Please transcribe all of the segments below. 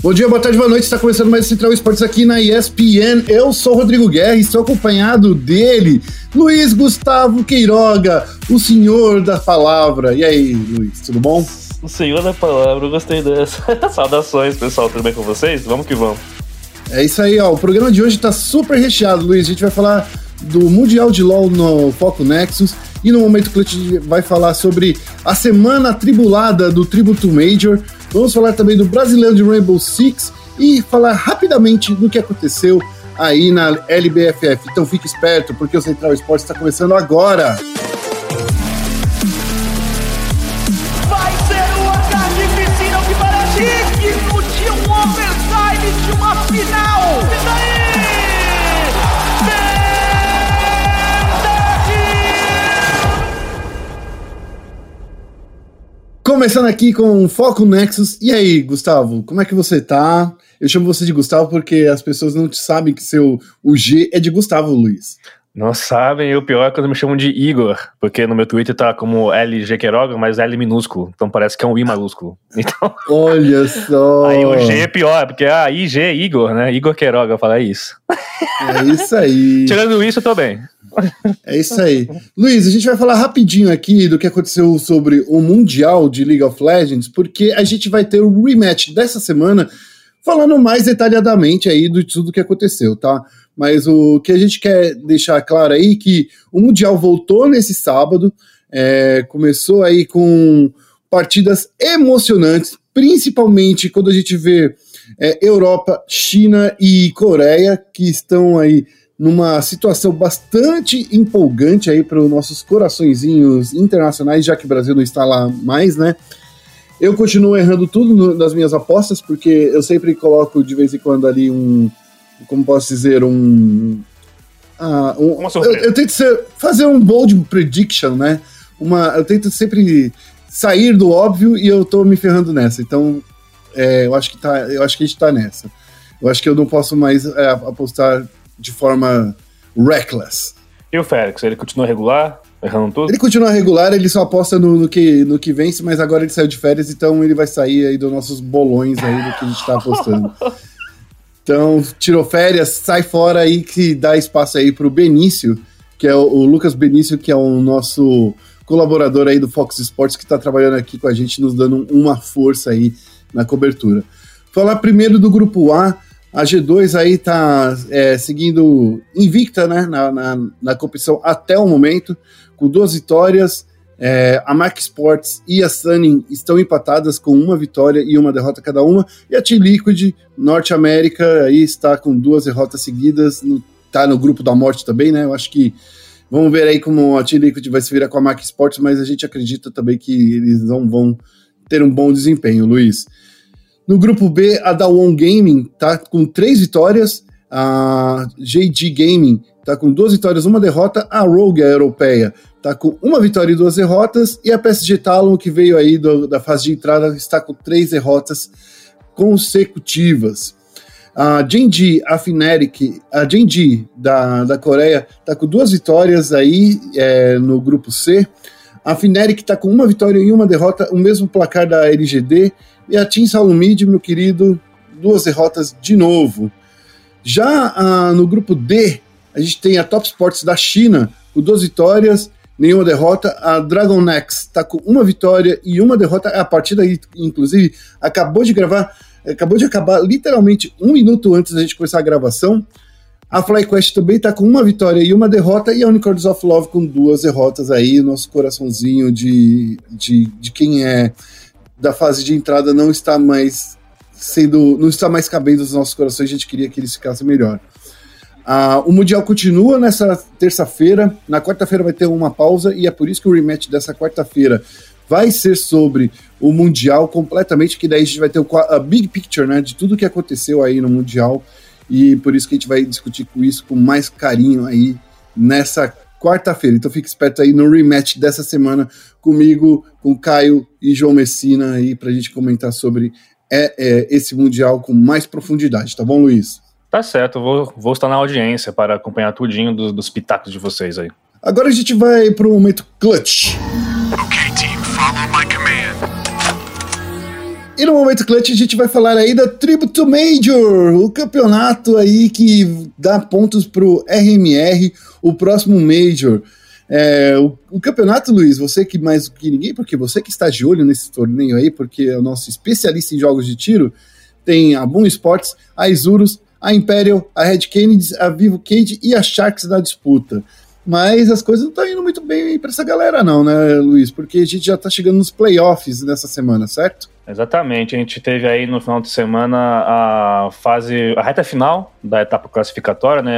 Bom dia, boa tarde, boa noite. Está começando mais Central Esportes aqui na ESPN. Eu sou o Rodrigo Guerra e estou acompanhado dele, Luiz Gustavo Queiroga, o senhor da palavra. E aí, Luiz, tudo bom? O senhor da palavra, eu gostei dessa. Saudações, pessoal, tudo bem com vocês? Vamos que vamos. É isso aí, ó. O programa de hoje está super recheado, Luiz. A gente vai falar do Mundial de LoL no Foco Nexus e no Momento Clutch vai falar sobre a semana atribulada do Tributo Major Vamos falar também do brasileiro de Rainbow Six e falar rapidamente do que aconteceu aí na LBFF. Então fique esperto, porque o Central Esporte está começando agora. Começando aqui com Foco Nexus. E aí, Gustavo, como é que você tá? Eu chamo você de Gustavo porque as pessoas não sabem que seu o G é de Gustavo Luiz. Não sabem, e o pior é quando me chamam de Igor, porque no meu Twitter tá como LG Queiroga, mas L minúsculo, então parece que é um I maiúsculo. Então, Olha só! aí o G é pior, porque ah, IG Igor, né? Igor Queiroga, fala isso. É isso aí. Tirando isso, eu tô bem. É isso aí. Luiz, a gente vai falar rapidinho aqui do que aconteceu sobre o Mundial de League of Legends, porque a gente vai ter o rematch dessa semana, falando mais detalhadamente aí de tudo que aconteceu, tá? Mas o que a gente quer deixar claro aí é que o Mundial voltou nesse sábado, é, começou aí com partidas emocionantes, principalmente quando a gente vê é, Europa, China e Coreia, que estão aí numa situação bastante empolgante aí para os nossos coraçõezinhos internacionais, já que o Brasil não está lá mais, né? Eu continuo errando tudo no, nas minhas apostas, porque eu sempre coloco de vez em quando ali um. Como posso dizer? Um. Ah, um Uma surpresa. eu, eu tento ser- fazer um bold prediction, né? Uma, eu tento sempre sair do óbvio e eu tô me ferrando nessa. Então, é, eu, acho que tá, eu acho que a gente tá nessa. Eu acho que eu não posso mais é, apostar de forma reckless. E o Félix, ele continua regular, errando tudo? Ele continua regular, ele só aposta no, no que, no que vence, mas agora ele saiu de férias, então ele vai sair aí dos nossos bolões aí do que a gente tá apostando. Então, tirou férias, sai fora aí que dá espaço aí pro Benício, que é o, o Lucas Benício, que é o nosso colaborador aí do Fox Sports, que tá trabalhando aqui com a gente, nos dando uma força aí na cobertura. Falar primeiro do grupo A, a G2 aí tá é, seguindo invicta, né, na, na, na competição até o momento, com duas vitórias. É, a Mac Sports e a Sunning estão empatadas com uma vitória e uma derrota cada uma. E a T-Liquid, Norte América, aí está com duas derrotas seguidas. No, tá no grupo da morte também, né? Eu acho que vamos ver aí como a T-Liquid vai se virar com a Mac Sports, mas a gente acredita também que eles não vão ter um bom desempenho, Luiz. No grupo B, a Dawon Gaming tá com três vitórias, a JG Gaming tá com duas vitórias, uma derrota, a Rogue, a europeia, tá com uma vitória e duas derrotas, e a PSG Talon, que veio aí do- da fase de entrada, está com três derrotas consecutivas. A Genji, a Fnatic, a Genji da, da Coreia, tá com duas vitórias aí é, no grupo C. A Fnatic tá com uma vitória e uma derrota, o mesmo placar da LGD. E a Team Salomid, meu querido, duas derrotas de novo. Já ah, no grupo D, a gente tem a Top Sports da China, com duas vitórias, nenhuma derrota. A Dragon Next está com uma vitória e uma derrota. A partida, inclusive, acabou de gravar, acabou de acabar literalmente um minuto antes da gente começar a gravação. A FlyQuest também está com uma vitória e uma derrota, e a Unicorns of Love com duas derrotas aí. Nosso coraçãozinho de, de, de quem é da fase de entrada não está mais sendo. não está mais cabendo nos nossos corações, a gente queria que eles ficassem melhor. Ah, o Mundial continua nessa terça-feira. Na quarta-feira vai ter uma pausa, e é por isso que o rematch dessa quarta-feira vai ser sobre o Mundial completamente, que daí a gente vai ter o a big picture né, de tudo que aconteceu aí no Mundial. E por isso que a gente vai discutir com isso com mais carinho aí nessa quarta-feira. Então fique esperto aí no rematch dessa semana comigo, com Caio e João Messina aí pra gente comentar sobre é, é, esse Mundial com mais profundidade, tá bom, Luiz? Tá certo, vou, vou estar na audiência para acompanhar tudinho dos, dos pitacos de vocês aí. Agora a gente vai pro momento clutch. E no momento clutch a gente vai falar aí da Tribute Major, o campeonato aí que dá pontos pro RMR, o próximo Major. É, o, o, campeonato, Luiz, você que mais que ninguém, porque você que está de olho nesse torneio aí, porque é o nosso especialista em jogos de tiro, tem a Boom Sports, a Isurus, a Imperial, a Red Kennedy, a Vivo Cage e a Sharks na disputa. Mas as coisas não estão indo muito bem para essa galera, não, né, Luiz? Porque a gente já está chegando nos playoffs nessa semana, certo? Exatamente, a gente teve aí no final de semana a fase, a reta final da etapa classificatória, né,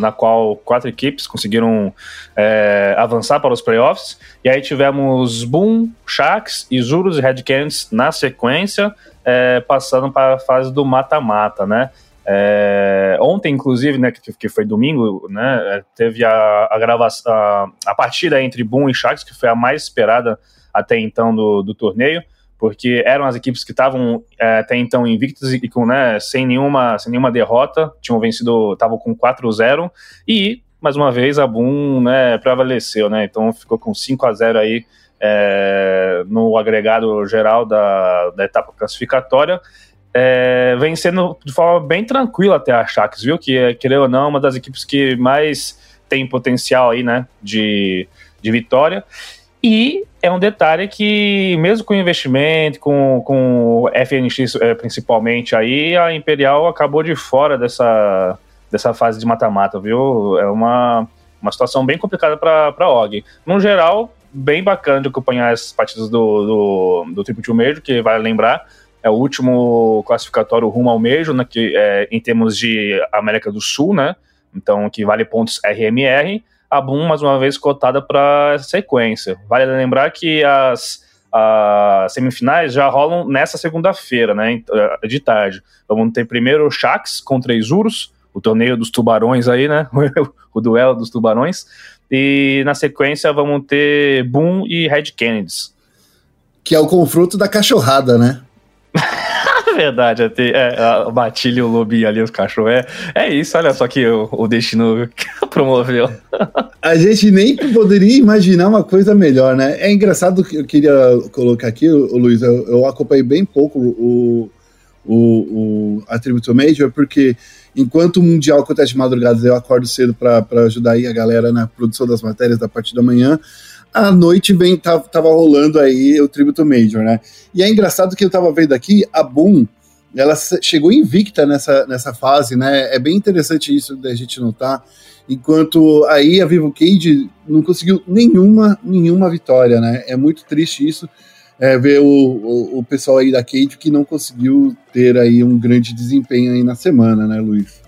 na qual quatro equipes conseguiram é, avançar para os playoffs, e aí tivemos Boom, Sharks, Isurus e Red Canids na sequência, é, passando para a fase do mata-mata, né, é, ontem, inclusive, né, que, que, foi domingo, né, é, teve a, a gravação, a, a, partida entre Boom e Sharks, que foi a mais esperada até então do, do torneio, porque eram as equipes que estavam é, até então invictas e com, né, sem, nenhuma, sem nenhuma derrota, tinham vencido, estavam com 4-0, e, mais uma vez, a Boom né, prevaleceu, né, então ficou com 5 a 0 aí é, no agregado geral da, da etapa classificatória, é, vencendo de forma bem tranquila até a Sharks, viu? Que, querendo ou não, é uma das equipes que mais tem potencial aí, né, de, de vitória. E é um detalhe que, mesmo com investimento, com, com FNX é, principalmente, aí a Imperial acabou de fora dessa, dessa fase de mata-mata, viu? É uma, uma situação bem complicada para a OG. No geral, bem bacana de acompanhar as partidas do, do, do Triple Two Major, que vale lembrar, é o último classificatório rumo ao Major, né, que, é, em termos de América do Sul, né, então que vale pontos RMR, a Boom mais uma vez cotada para sequência. Vale lembrar que as, as semifinais já rolam nessa segunda-feira, né, de tarde. Vamos ter primeiro o Shax contra Isurus, o torneio dos tubarões aí, né, o duelo dos tubarões, e na sequência vamos ter Boom e Red Kennedys. Que é o confronto da cachorrada, né? Verdade, até, é, a Matilha e o Lobinho ali, os cachorros. É, é isso, olha só que o, o destino promoveu. A gente nem poderia imaginar uma coisa melhor, né? É engraçado que eu queria colocar aqui, o Luiz, eu, eu acompanhei bem pouco o, o, o Attribute Major, porque enquanto o Mundial acontece de madrugada, eu acordo cedo para ajudar aí a galera na produção das matérias da parte da manhã à noite vem, tava, tava rolando aí o Tributo Major, né? E é engraçado que eu tava vendo aqui, a Boom, ela chegou invicta nessa, nessa fase, né? É bem interessante isso da gente notar. Enquanto aí a Vivo Cage não conseguiu nenhuma, nenhuma vitória, né? É muito triste isso. É, ver o, o, o, pessoal aí da Cage que não conseguiu ter aí um grande desempenho aí na semana, né, Luiz?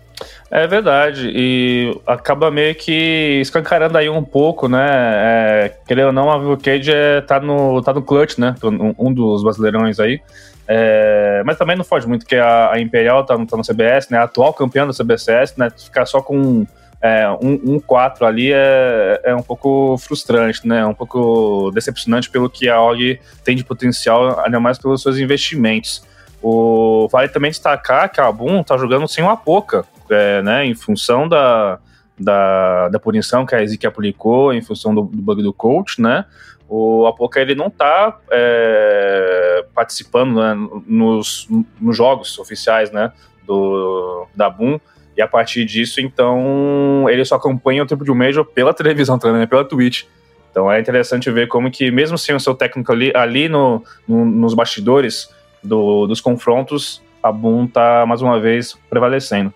É verdade, e acaba meio que escancarando aí um pouco, né? É, querendo ou não, a Vivo Cage é, tá, no, tá no clutch, né? Um, dos brasileirões aí. É, mas também não foge muito, que a, a Imperial tá, tá no CBS, né? A atual campeã do CBCS, né? Ficar só com é, um, um 4 ali é, é um pouco frustrante, né? Um pouco decepcionante pelo que a OG tem de potencial, ainda mais pelos seus investimentos. O, vale também destacar que a Boom tá jogando sem o Apoca, é, né, em função da, da, da punição que a Ezequiel aplicou, em função do, do bug do coach, né, o Apoca ele não está é, participando né, nos, nos jogos oficiais, né, do, da Boom, e a partir disso, então, ele só acompanha o tempo de um Major pela televisão também, né, pela Twitch. Então é interessante ver como que, mesmo sem o seu técnico ali, ali no, no nos bastidores do, dos confrontos, a Boom tá mais uma vez prevalecendo.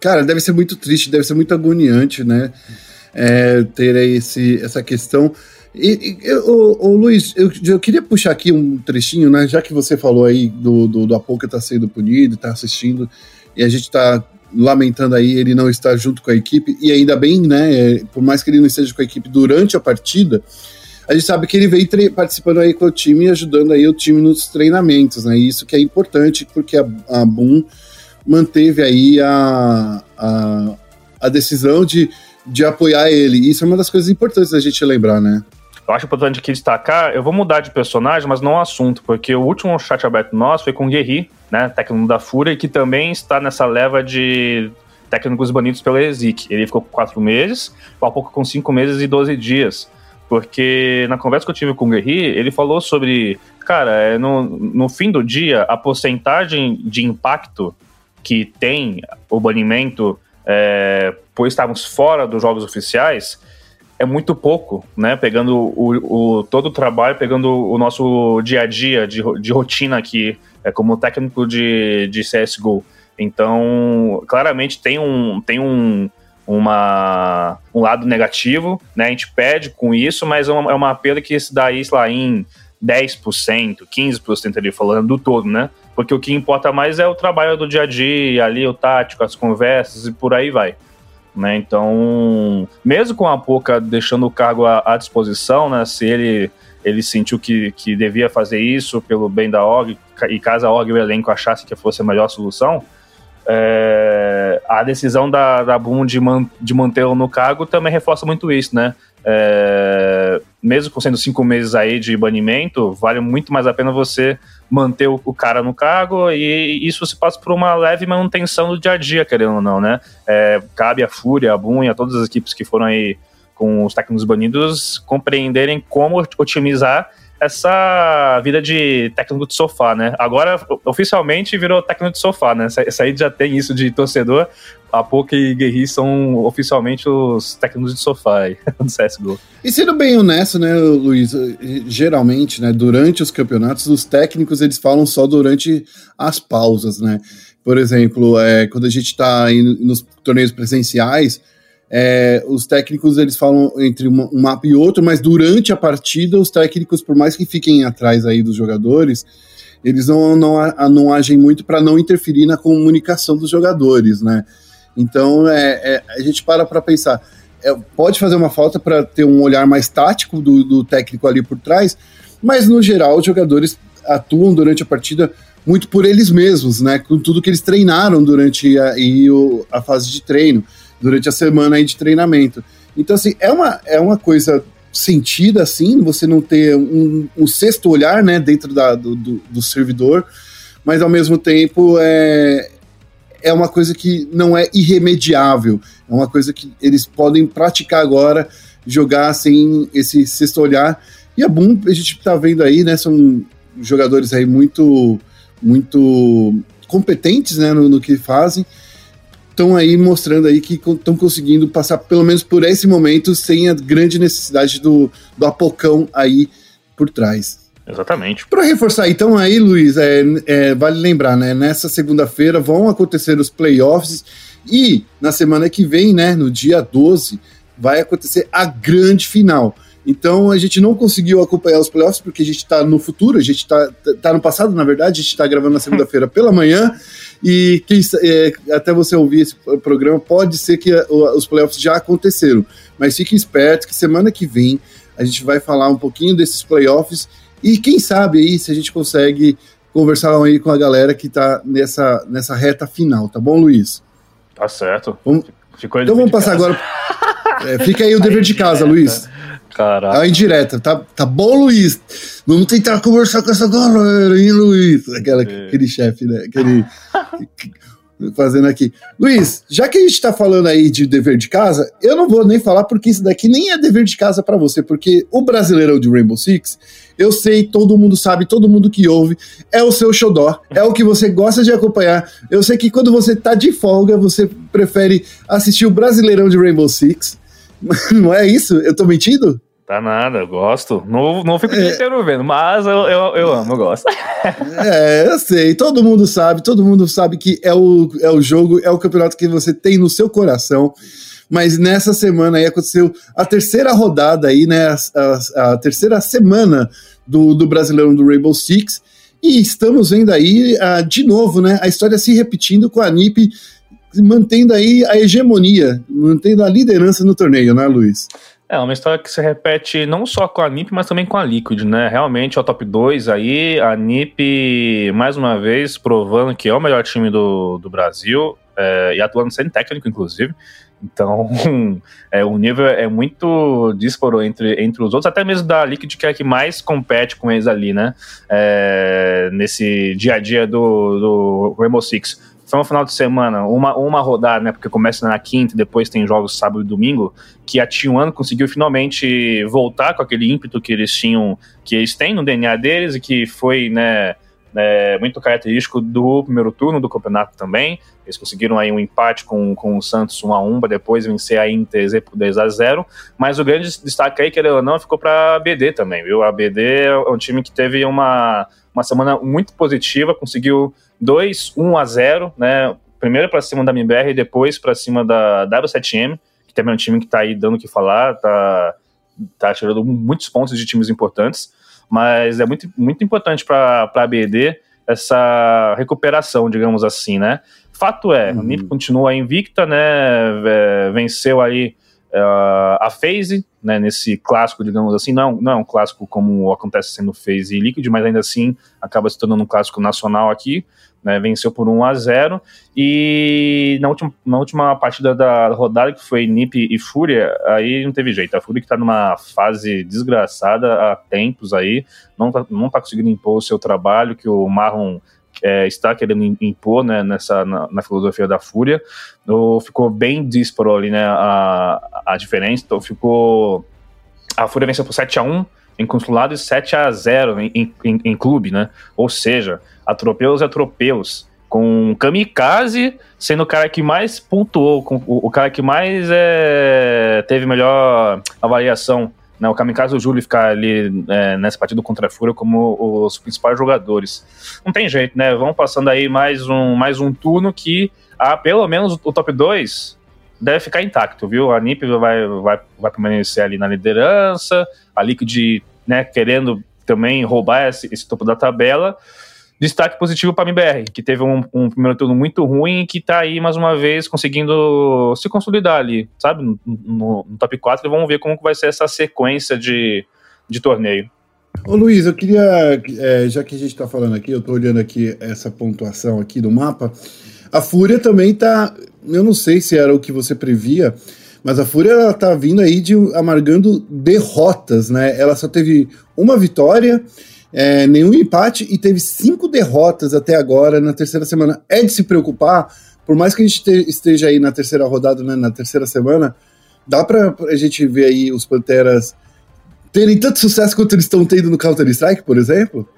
Cara, deve ser muito triste, deve ser muito agoniante, né? É, ter esse, essa questão. E, e o, o, Luiz, eu, eu, queria puxar aqui um trechinho, né? Já que você falou aí do, do, do Apoca tá sendo punido, tá assistindo, e a gente tá lamentando aí ele não estar junto com a equipe, e ainda bem, né? É, por mais que ele não esteja com a equipe durante a partida, a gente sabe que ele veio participando aí com o time e ajudando aí o time nos treinamentos, né? E isso que é importante, porque a, a Boom manteve aí a, a, a decisão de, de apoiar ele. Isso é uma das coisas importantes da gente lembrar, né? Eu acho importante aqui destacar, eu vou mudar de personagem, mas não assunto, porque o último chat aberto nosso foi com o Guerri, né, técnico da Fúria, que também está nessa leva de técnicos banidos pela ESIC. Ele ficou com quatro meses, há pouco com cinco meses e 12 dias. Porque na conversa que eu tive com o Guerri, ele falou sobre cara, é no, no fim do dia, a porcentagem de impacto que tem o banimento, é, pois estávamos fora dos jogos oficiais, é muito pouco, né? Pegando o, o, todo o trabalho, pegando o nosso dia a dia de, de rotina aqui, é, como técnico de, de CSGO. Então, claramente tem um, tem um, uma, um lado negativo, né? A gente pede com isso, mas é uma, é uma perda que se dá isso lá em 10%, 15% ali falando do todo, né? Porque o que importa mais é o trabalho do dia a dia, ali o tático, as conversas e por aí vai. Né? Então, mesmo com a Poca deixando o cargo à, à, disposição, né? Se ele, ele sentiu que, que devia fazer isso pelo bem da org, e caso a org e o elenco achasse que fosse a melhor solução, é, a decisão da, da Boom de, man, de mantê-lo no cargo também reforça muito isso, né? É, mesmo sendo cinco meses aí de banimento, vale muito mais a pena você manter o, cara no cargo e isso se passa por uma leve manutenção do dia a dia, querendo ou não, né? É, cabe a Fúria, a Boom e a todas as equipes que foram aí com os técnicos banidos compreenderem como otimizar essa vida de técnico de sofá, né? Agora, oficialmente, virou técnico de sofá, né? Essa aí já tem isso de torcedor. A Poca e Guerri são oficialmente os técnicos de sofá aí, do CSGO. E sendo bem honesto, né, Luiz, geralmente, né, durante os campeonatos, os técnicos, eles falam só durante as pausas, né? Por exemplo, é, quando a gente tá nos torneios presenciais, é, os técnicos eles falam entre um mapa e outro, mas durante a partida os técnicos, por mais que fiquem atrás aí dos jogadores, eles não, não, não agem muito para não interferir na comunicação dos jogadores, né? Então é, é a gente para para pensar, é, pode fazer uma falta para ter um olhar mais tático do, do técnico ali por trás, mas no geral os jogadores atuam durante a partida muito por eles mesmos, né? Com tudo que eles treinaram durante a, e o, a fase de treino durante a semana aí de treinamento. Então, assim, é uma, é uma coisa sentida, assim, você não ter um, um sexto olhar, né, dentro da, do, do, do, servidor, mas ao mesmo tempo é, é uma coisa que não é irremediável, é uma coisa que eles podem praticar agora, jogar sem esse sexto olhar. E é bom, a gente tá vendo aí, né, são jogadores aí muito, muito competentes, né, no, no que fazem, estão aí mostrando aí que estão conseguindo passar pelo menos por esse momento sem a grande necessidade do, do apocão aí por trás. Exatamente. Para reforçar, então, aí, Luiz, é, é, vale lembrar, né? Nessa segunda-feira vão acontecer os playoffs e na semana que vem, né, no dia 12, vai acontecer a grande final. Então a gente não conseguiu acompanhar os playoffs porque a gente está no futuro, a gente está tá no passado, na verdade, a gente está gravando na segunda-feira pela manhã. E quem, é, até você ouvir esse programa, pode ser que a, os playoffs já aconteceram. Mas fique esperto que semana que vem a gente vai falar um pouquinho desses playoffs e quem sabe aí se a gente consegue conversar aí com a galera que está nessa, nessa reta final, tá bom, Luiz? Tá certo. Vamos, então vamos passar agora. É, fica aí o dever de casa, Luiz. Caraca. A indireta. Tá, tá bom, Luiz? Vamos tentar conversar com essa galera, hein, Luiz? Aquela, é. Aquele chefe, né? Aquele. Fazendo aqui. Luiz, já que a gente tá falando aí de dever de casa, eu não vou nem falar porque isso daqui nem é dever de casa para você, porque o Brasileirão de Rainbow Six, eu sei, todo mundo sabe, todo mundo que ouve, é o seu xodó, é o que você gosta de acompanhar. Eu sei que quando você tá de folga, você prefere assistir o Brasileirão de Rainbow Six. Não é isso? Eu tô mentindo? Tá nada, eu gosto. Não, não fico o dia é. inteiro vendo, mas eu, eu, eu amo, eu gosto. É, eu sei. Todo mundo sabe, todo mundo sabe que é o, é o jogo, é o campeonato que você tem no seu coração. Mas nessa semana aí aconteceu a terceira rodada aí, né? A, a, a terceira semana do, do Brasileirão do Rainbow Six. E estamos vendo aí, uh, de novo, né? A história se repetindo com a NiP mantendo aí a hegemonia, mantendo a liderança no torneio, né, Luiz? É uma história que se repete não só com a NIP, mas também com a Liquid, né? Realmente é o top 2 aí, a NIP, mais uma vez, provando que é o melhor time do, do Brasil, é, e atuando sem técnico, inclusive. Então, é, o nível é muito dísparo entre, entre os outros, até mesmo da Liquid, que é a que mais compete com eles ali, né? É, nesse dia a dia do, do Rainbow Six. Foi um final de semana, uma, uma rodada, né? Porque começa na quinta, depois tem jogos sábado e domingo, que a T1 conseguiu finalmente voltar com aquele ímpeto que eles tinham, que eles têm no DNA deles e que foi, né? É, muito característico do primeiro turno do campeonato também. Eles conseguiram aí um empate com, com o Santos 1 a 1 para depois vencer a Inter por 2 a 0 Mas o grande destaque aí, querendo ou não, ficou para a BD também, viu? A BD é um time que teve uma, uma semana muito positiva, conseguiu 2 1 a 0 né? Primeiro para cima da MBR e depois para cima da W7M, que também é um time que está aí dando o que falar, tá, tá tirando muitos pontos de times importantes mas é muito, muito importante para a BD essa recuperação, digamos assim, né? Fato é, uhum. a NiP continua invicta, né? É, venceu aí uh, a FaZe, né? Nesse clássico, digamos assim, não, não é um clássico como acontece sendo FaZe e Liquid, mas ainda assim acaba se tornando um clássico nacional aqui né, venceu por 1 a 0 e na última, na última partida da rodada, que foi NiP e Fúria, aí não teve jeito. A Fúria que tá numa fase desgraçada há tempos aí, não tá, não tá conseguindo impor o seu trabalho, que o Marlon é, está querendo impor né, nessa, na, na, filosofia da Fúria. Ficou bem disparo ali né, a, a diferença, então ficou... A Fúria venceu por 7 a 1 em consulado e 7 a 0 em, em, em clube, né? Ou seja, atropelos e atropelos. Com Kamikaze sendo o cara que mais pontuou, com, o, o cara que mais é, teve melhor avaliação. Né, o Kamikaze e o Júlio ficar ali é, nessa partida contra a Fúria como os principais jogadores. Não tem jeito, né? Vamos passando aí mais um, mais um turno que, ah, pelo menos o top 2 deve ficar intacto, viu? A NiP vai, vai, vai permanecer ali na liderança, a Liquid né, querendo também roubar esse, esse topo da tabela. Destaque positivo para a MBR, que teve um, um, primeiro turno muito ruim e que está aí, mais uma vez, conseguindo se consolidar ali, sabe? No, no, no top 4 e vamos ver como vai ser essa sequência de, de torneio. Ô Luiz, eu queria, é, já que a gente está falando aqui, eu estou olhando aqui essa pontuação aqui do mapa, a Fúria também está, eu não sei se era o que você previa, mas a Fúria ela tá vindo aí de amargando derrotas, né? Ela só teve uma vitória, é, nenhum empate e teve cinco derrotas até agora na terceira semana. É de se preocupar, por mais que a gente te, esteja aí na terceira rodada, né, na terceira semana, dá pra a gente ver aí os Panteras terem tanto sucesso quanto eles estão tendo no Counter-Strike, por exemplo?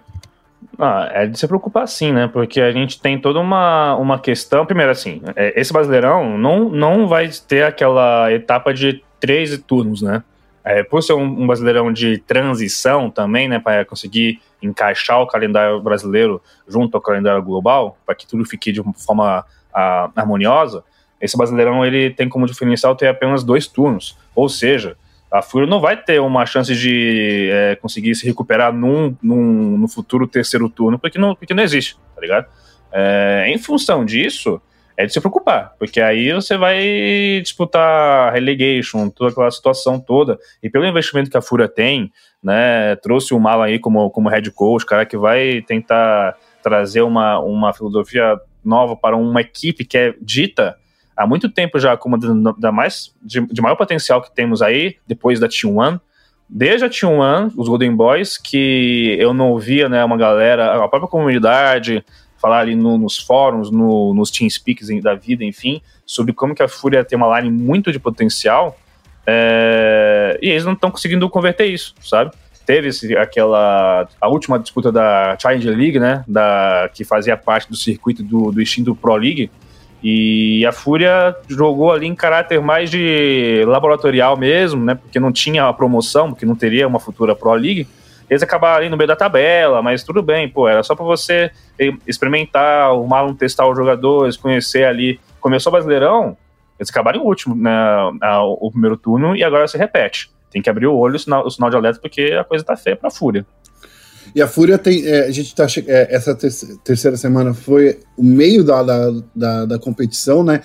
Ah, é de se preocupar sim, né? Porque a gente tem toda uma, uma questão. Primeiro, assim, é, esse Brasileirão não, não vai ter aquela etapa de três turnos, né? É, por ser um, um Brasileirão de transição também, né? Para conseguir encaixar o calendário brasileiro junto ao calendário global, para que tudo fique de uma forma a, harmoniosa. Esse Brasileirão ele tem como diferencial ter apenas dois turnos. Ou seja, a Fúria não vai ter uma chance de é, conseguir se recuperar num, num, no futuro terceiro turno, porque não, porque não existe, tá ligado? É, em função disso, é de se preocupar, porque aí você vai disputar relegation, toda aquela situação toda, e pelo investimento que a Fúria tem, né, trouxe o Malan aí como, como head coach, cara que vai tentar trazer uma, uma filosofia nova para uma equipe que é dita há muito tempo já como da mais de, de, maior potencial que temos aí, depois da T1. Desde a T1, os Golden Boys, que eu não ouvia, né, uma galera, a própria comunidade, falar ali no, nos fóruns, no, nos TeamSpeaks da vida, enfim, sobre como que a Fúria tem uma line muito de potencial, é, e eles não estão conseguindo converter isso, sabe? Teve esse, aquela, a última disputa da Challenger League, né, da, que fazia parte do circuito do, do Pro League, e a Fúria jogou ali em caráter mais de laboratorial mesmo, né? Porque não tinha a promoção, porque não teria uma futura Pro League. Eles acabaram ali no meio da tabela, mas tudo bem, pô, era só para você experimentar, o Malum testar os jogadores, conhecer ali. Começou o Brasileirão, eles acabaram em último, né, o primeiro turno, e agora se repete. Tem que abrir o olho, o sinal, o sinal de alerta, porque a coisa tá feia pra Fúria. E a Fúria tem. É, a gente tá. É, essa terceira semana foi o meio da, da, da, da, competição, né?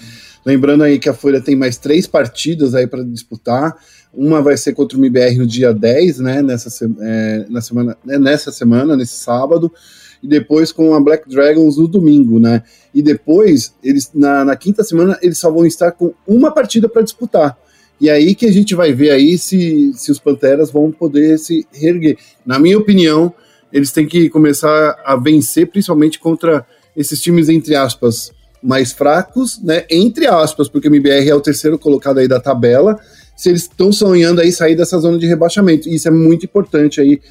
Lembrando aí que a Fúria tem mais três partidas aí para disputar. Uma vai ser contra o MBR no dia 10, né? Nessa, é, na semana, né, nessa semana, nesse sábado. e depois com a Black Dragons no domingo, né? E depois, eles na, na quinta semana, eles só vão estar com uma partida para disputar. E aí que a gente vai ver aí se, se os Panteras vão poder se reerguer. Na minha opinião, eles têm que começar a vencer, principalmente contra esses times, entre aspas, mais fracos, né? Entre aspas, porque o MBR é o terceiro colocado aí da tabela. Se eles estão sonhando aí sair dessa zona de rebaixamento. Isso é muito importante aí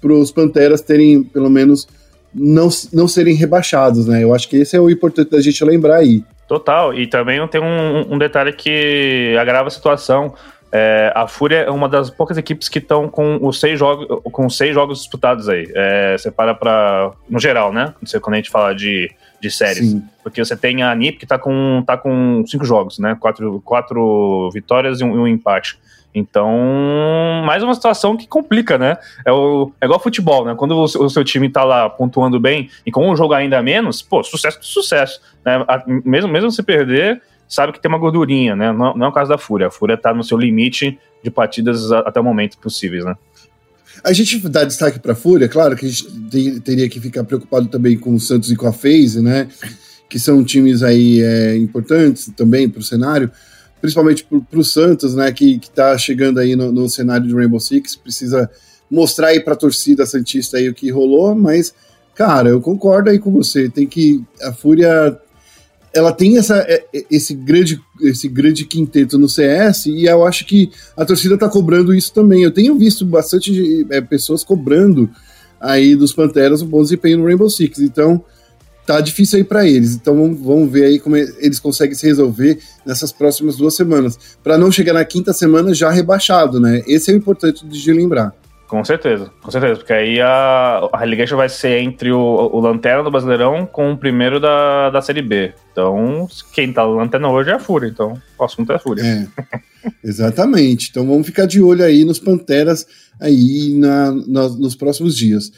para os Panteras terem, pelo menos, não, não serem rebaixados, né? Eu acho que esse é o importante da gente lembrar aí. Total, e também tem um, um detalhe que agrava a situação. É, a Fúria é uma das poucas equipes que estão com os seis jogos com seis jogos disputados aí. É, você para para no geral, né? Não sei quando a gente fala de, de séries, Sim. porque você tem a NIP que está com tá com cinco jogos, né? Quatro, quatro vitórias e um, um empate. Então, mais uma situação que complica, né? É, o, é igual futebol, né? Quando o, o, seu time tá lá pontuando bem e com um jogo ainda menos, pô, sucesso sucesso. Né? mesmo, mesmo se perder, sabe que tem uma gordurinha, né? Não, não é o caso da Fúria. A Fúria tá no seu limite de partidas até o momento possíveis, né? A gente dá destaque para a Fúria, claro que a gente teria que ficar preocupado também com o Santos e com a FaZe, né? Que são times aí é, importantes também para o cenário principalmente para o Santos, né, que está chegando aí no, no, cenário de Rainbow Six, precisa mostrar aí para a torcida Santista aí o que rolou, mas, cara, eu concordo aí com você, tem que, a Fúria, ela tem essa, é, é, esse, grande, esse grande quinteto no CS e eu acho que a torcida está cobrando isso também, eu tenho visto bastante é, pessoas cobrando aí dos Panteras um bom desempenho no Rainbow Six, então tá difícil aí para eles. Então vamos, vamos, ver aí como eles conseguem se resolver nessas próximas duas semanas, para não chegar na quinta semana já rebaixado, né? Esse é o importante de lembrar. Com certeza, com certeza, porque aí a, a relegation vai ser entre o, o Lanterna do Brasileirão com o primeiro da, da Série B. Então, quem tá Lanterna hoje é a Fúria, então o assunto é a Fúria. É, exatamente, então vamos ficar de olho aí nos Panteras aí na, na nos próximos dias.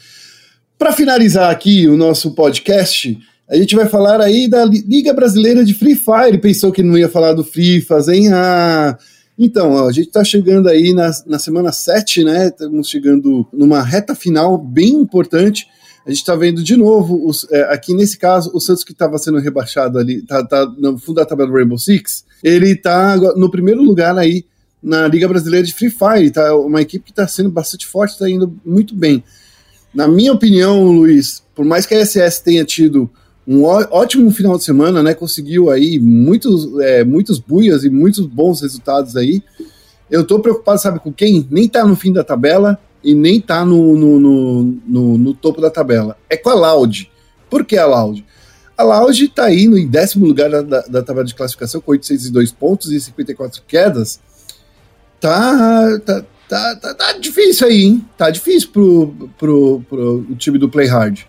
Para finalizar aqui o nosso podcast, a gente vai falar aí da Liga Brasileira de Free Fire. Pensou que não ia falar do Free hein? Ah, então, ó, a gente está chegando aí na, na semana 7, né? Estamos chegando numa reta final bem importante. A gente está vendo de novo, os, é, aqui nesse caso, o Santos que estava sendo rebaixado ali, tá, tá no fundo da tabela do Rainbow Six, ele está no primeiro lugar aí na Liga Brasileira de Free Fire. Tá uma equipe que está sendo bastante forte, está indo muito bem. Na minha opinião, Luiz, por mais que a SS tenha tido um ótimo final de semana, né? Conseguiu aí muitos, é, muitos buias e muitos bons resultados aí. Eu tô preocupado, sabe com quem? Nem tá no fim da tabela e nem tá no, no, no, no, no topo da tabela. É com a Loud. Por que a Loud? A Loud tá aí no décimo lugar da, da, da, tabela de classificação com 802 pontos e 54 quedas. Tá, tá, Tá, tá, tá difícil aí, hein? Tá difícil pro, pro, pro time do Play Hard.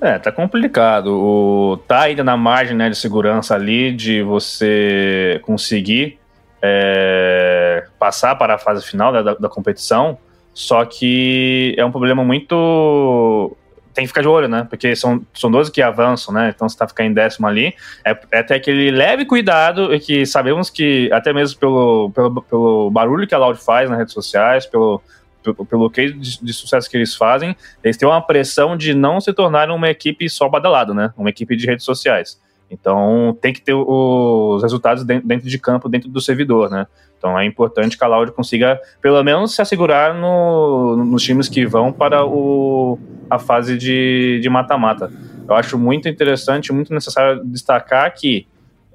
É, tá complicado. O, tá ainda na margem né, de segurança ali de você conseguir é, passar para a fase final da, da, da, competição, só que é um problema muito tem que ficar de olho, né? Porque são, são 12 que avançam, né? Então você tá ficando em décimo ali. É, é até aquele leve cuidado e que sabemos que, até mesmo pelo, pelo, pelo barulho que a Loud faz nas redes sociais, pelo, pelo, case de, de, sucesso que eles fazem, eles têm uma pressão de não se tornarem uma equipe só badalada, né? Uma equipe de redes sociais. Então tem que ter os resultados dentro de campo, dentro do servidor, né? Então é importante que a Loud consiga, pelo menos, se assegurar no, nos times que vão para o, a fase de mata-mata. Eu acho muito interessante, muito necessário destacar que,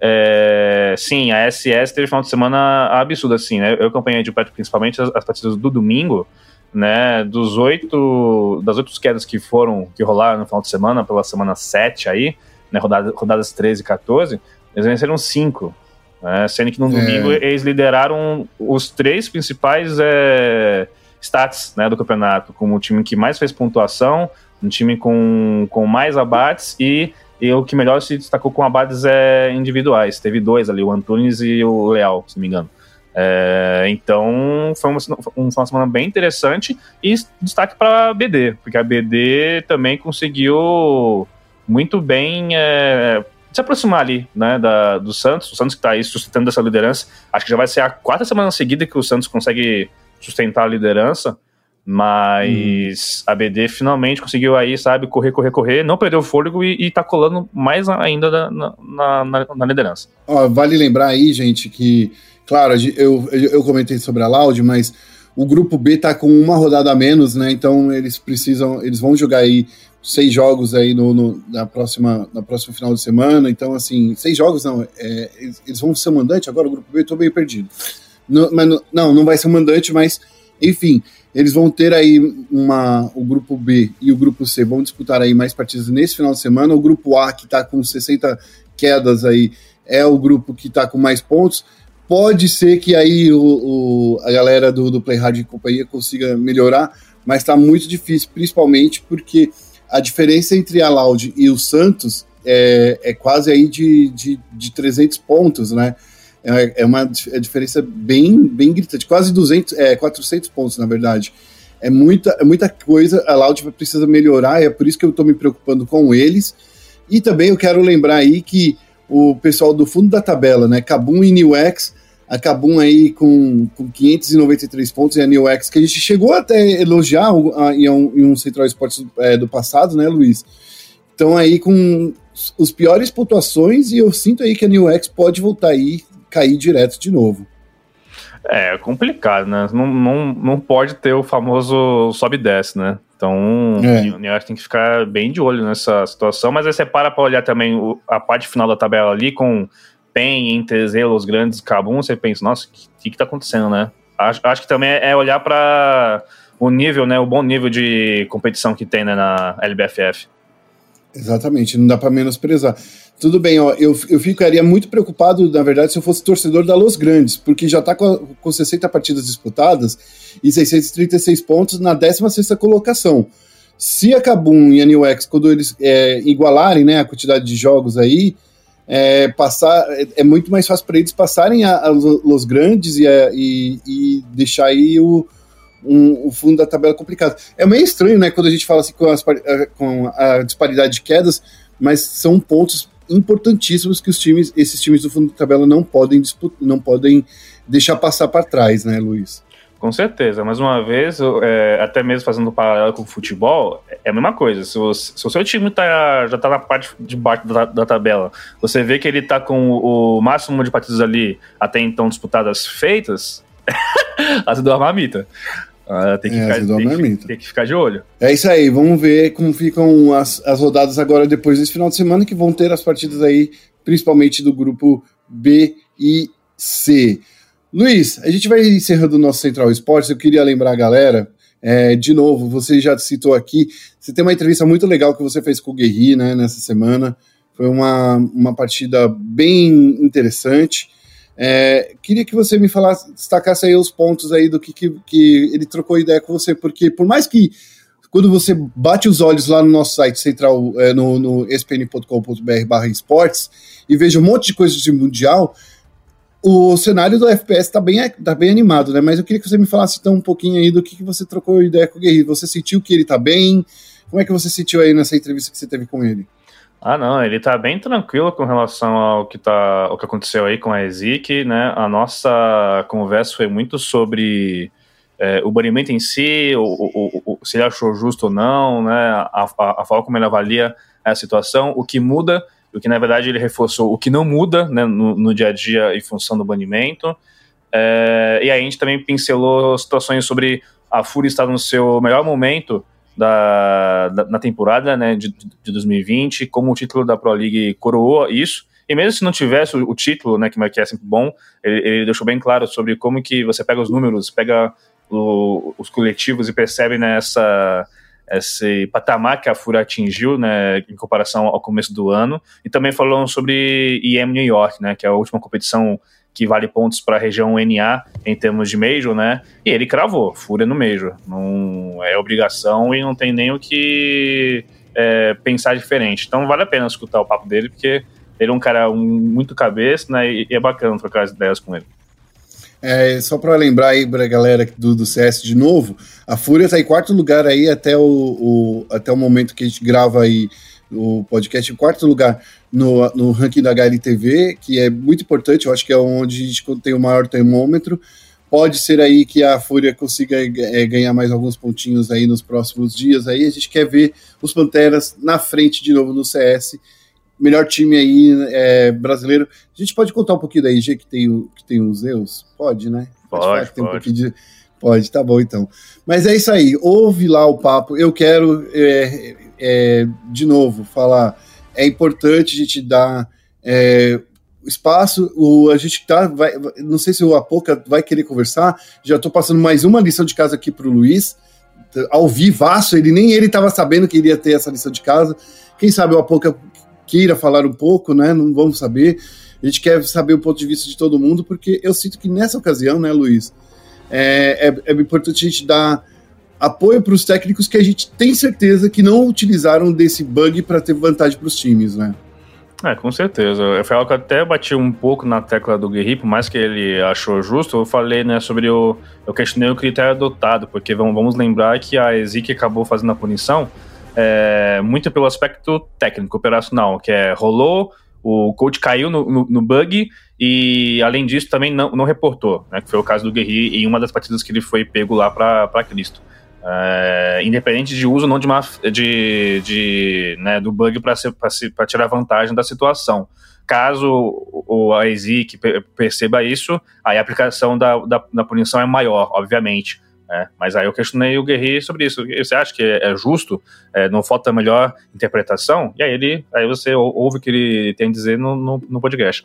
é, sim, a SS teve um final de semana absurdo, assim, né? Eu acompanhei de perto principalmente as, as partidas do domingo, né? Dos oito, das oito quedas que foram, que rolaram no final de semana, pela semana 7 aí, né? Rodadas, rodadas 13 e 14, eles venceram cinco. Né? Sendo que no é. domingo eles lideraram os três principais é, stats né, do campeonato, como o time que mais fez pontuação, um time com, com mais abates e, e o que melhor se destacou com abates é, individuais. Teve dois ali, o Antunes e o Leal, se não me engano. É, então foi uma, uma semana bem interessante e destaque para a BD, porque a BD também conseguiu muito bem é, se aproximar ali, né, da, do Santos, o Santos que está aí sustentando essa liderança, acho que já vai ser a quarta semana seguida que o Santos consegue sustentar a liderança, Mas hum. a BD finalmente conseguiu aí, sabe, correr, correr, correr, não perdeu o fôlego e, e tá colando mais ainda na, na, na, na liderança. Ó, vale lembrar aí, gente, que, claro, eu, eu comentei sobre a Loud, mas o grupo B tá com uma rodada a menos, né? Então eles precisam, eles vão jogar aí seis jogos aí no, no, na próxima na próxima final de semana. Então, assim, seis jogos não, é, eles, eles, vão ser mandante agora, o grupo B, eu tô meio perdido. No, mas no, não, não vai ser mandante, mas enfim, eles vão ter aí uma. O grupo B e o grupo C vão disputar aí mais partidas nesse final de semana. O grupo A, que está com 60 quedas aí, é o grupo que está com mais pontos. Pode ser que aí o, o a galera do, do Play Hard e companhia consiga melhorar, mas está muito difícil, principalmente porque a diferença entre a Loud e o Santos é, é quase aí de, de, de 300 pontos, né? É, é uma é diferença bem, bem gritante, quase 200, é, 400 pontos, na verdade. É muita, é muita coisa, a Loud precisa melhorar, é por isso que eu estou me preocupando com eles. E também eu quero lembrar aí que o pessoal do fundo da tabela, né, Kabum e New X, a Kabum aí com, com 593 pontos e a New X, que a gente chegou até elogiar em, um, em um Central Esportes é, do passado, né, Luiz? Então aí com os piores pontuações e eu sinto aí que a New X pode voltar aí cair direto de novo. É complicado, né? Não, não, não pode ter o famoso sobe e desce, né? Então, é. o New tem que ficar bem de olho nessa situação, mas aí você para para olhar também o, a parte final da tabela ali com PEN, Inter, Los Grandes, Cabum, você pensa, nossa, o que, que tá acontecendo, né? Acho, acho que também é olhar para o nível, né? O bom nível de competição que tem né, na LBFF. Exatamente, não dá para menosprezar. Tudo bem, ó, eu, eu ficaria muito preocupado, na verdade, se eu fosse torcedor da Los Grandes, porque já está com, com 60 partidas disputadas e 636 pontos na 16 colocação. Se a Kabum e a New X, quando eles é, igualarem né, a quantidade de jogos aí, é, passar, é, é muito mais fácil para eles passarem a, a, Los Grandes e, a, e, e deixar aí o, um, o fundo da tabela complicado. É meio estranho, né, quando a gente fala assim com, as, com a disparidade de quedas, mas são pontos importantíssimos que os times, esses times do fundo de tabela não podem disputar, não podem deixar passar para trás, né, Luiz? Com certeza, mais uma vez, é, até mesmo fazendo paralelo com o futebol, é a mesma coisa. Se, você, se o seu time tá, já está na parte de baixo da, da, tabela, você vê que ele está com o, máximo de partidas ali até então disputadas feitas, azedou a marmita. Ah, tem, que é, ficar, tem, que, tem, que ficar, de olho. É isso aí, vamos ver como ficam as, as rodadas agora depois desse final de semana, que vão ter as partidas aí, principalmente do grupo B e C. Luiz, a gente vai encerrando o nosso Central Esportes. Eu queria lembrar a galera, é, de novo, você já citou aqui, você tem uma entrevista muito legal que você fez com o Guerri né, nessa semana. Foi uma, uma partida bem interessante. É, queria que você me falasse, destacasse aí os pontos aí do que, que, que, ele trocou ideia com você, porque por mais que quando você bate os olhos lá no nosso site central, é, no, no spn.com.br esportes, e veja um monte de coisas de mundial, o cenário do FPS está bem, tá bem animado, né? Mas eu queria que você me falasse então um pouquinho aí do que, que você trocou ideia com o Guerreiro. Você sentiu que ele está bem? Como é que você sentiu aí nessa entrevista que você teve com ele? Ah, não, ele tá bem tranquilo com relação ao que, tá, ao que aconteceu aí com a Ezik, né? A nossa conversa foi muito sobre é, o banimento em si, o, o, o, se ele achou justo ou não, né? A, a, a, forma como ele avalia a situação, o que muda, o que na verdade ele reforçou, o que não muda né, no, no dia a dia em função do banimento. É, e aí a gente também pincelou situações sobre a Fúria estar no seu melhor momento da, da, na temporada né, de, de 2020, como o título da Pro League coroou isso. E mesmo se não tivesse o, o título, né, que, é sempre bom, ele, ele, deixou bem claro sobre como que você pega os números, pega o, os coletivos e percebe nessa né, esse patamar que a FURA atingiu, né, em comparação ao começo do ano, e também falou sobre IEM New York, né, que é a última competição que vale pontos para a região NA em termos de Major, né? E ele cravou, Fúria no Major. Não é obrigação e não tem nem o que é, pensar diferente. Então vale a pena escutar o papo dele, porque ele é um cara um, muito cabeça, né? E é bacana trocar as ideias com ele. É, só para lembrar aí para a galera do, do CS de novo, a Fúria está em quarto lugar aí até o, o, até o momento que a gente grava aí o podcast em quarto lugar no, no ranking da HLTV, que é muito importante, eu acho que é onde a gente tem o maior termômetro, Pode ser aí que a Fúria consiga é, ganhar mais alguns pontinhos aí nos próximos dias. Aí a gente quer ver os Panteras na frente de novo no CS. Melhor time aí é, brasileiro. A gente pode contar um pouquinho da IG que tem, que tem os Zeus? Pode, né? Pode, pode. Tem um pouquinho de... Pode, tá bom então. Mas é isso aí, ouve lá o papo. Eu quero, é, é, de novo, falar. É importante a gente dar é, espaço. O, a gente tá. Vai, não sei se o Apoca vai querer conversar. Já estou passando mais uma lição de casa aqui para o Luiz. Ao vivaço, ele nem ele estava sabendo que iria ter essa lição de casa. Quem sabe o Apoca queira falar um pouco, né? Não vamos saber. A gente quer saber o ponto de vista de todo mundo, porque eu sinto que nessa ocasião, né, Luiz, é, é, é importante a gente dar apoio para os técnicos que a gente tem certeza que não utilizaram desse bug para ter vantagem para os times, né? É, com certeza. Foi algo que eu até bati um pouco na tecla do Guerri, por mais que ele achou justo, eu falei, né, sobre o. Eu questionei o critério adotado, porque vamos, vamos lembrar que a Ezik acabou fazendo a punição é, muito pelo aspecto técnico, operacional, que é rolou, o coach caiu no, no, no bug e, além disso, também não, não reportou, né, que foi o caso do Guerri em uma das partidas que ele foi pego lá para Cristo. É, independente de uso ou não de, de, de né, do bug para tirar vantagem da situação. Caso o, a ESIC perceba isso, aí a aplicação da, da, da punição é maior, obviamente. É, mas aí eu questionei o Guerri sobre isso. Você acha que é, justo? É, não falta melhor interpretação? E aí ele, aí você ouve o que ele tem a dizer no, no, no podcast.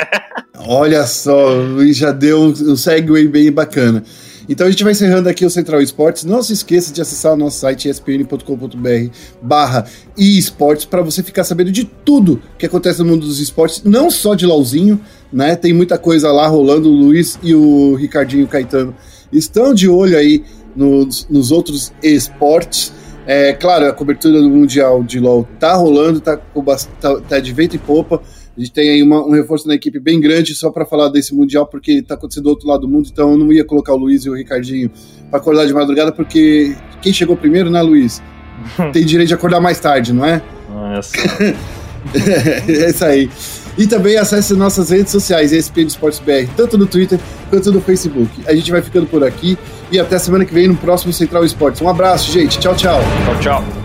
Olha só, o Luiz já deu um segue bem bacana. Então a gente vai encerrando aqui o Central Esportes. Não se esqueça de acessar o nosso site espn.com.br barra esportes para você ficar sabendo de tudo que acontece no mundo dos esportes, não só de LOLzinho, né? Tem muita coisa lá rolando. O Luiz e o Ricardinho Caetano estão de olho aí nos, nos outros esportes. É claro, a cobertura do Mundial de LoL tá rolando, tá, tá, tá de vento e popa. A gente tem aí uma, um reforço na equipe bem grande só para falar desse Mundial, porque está acontecendo do outro lado do mundo, então eu não ia colocar o Luiz e o Ricardinho para acordar de madrugada, porque quem chegou primeiro, né, Luiz? Tem direito de acordar mais tarde, não é? Nossa. é isso aí. E também acesse nossas redes sociais, ESPN Esportes BR, tanto no Twitter quanto no Facebook. A gente vai ficando por aqui e até semana que vem no próximo Central Esportes. Um abraço, gente. Tchau, tchau. Tchau, tchau.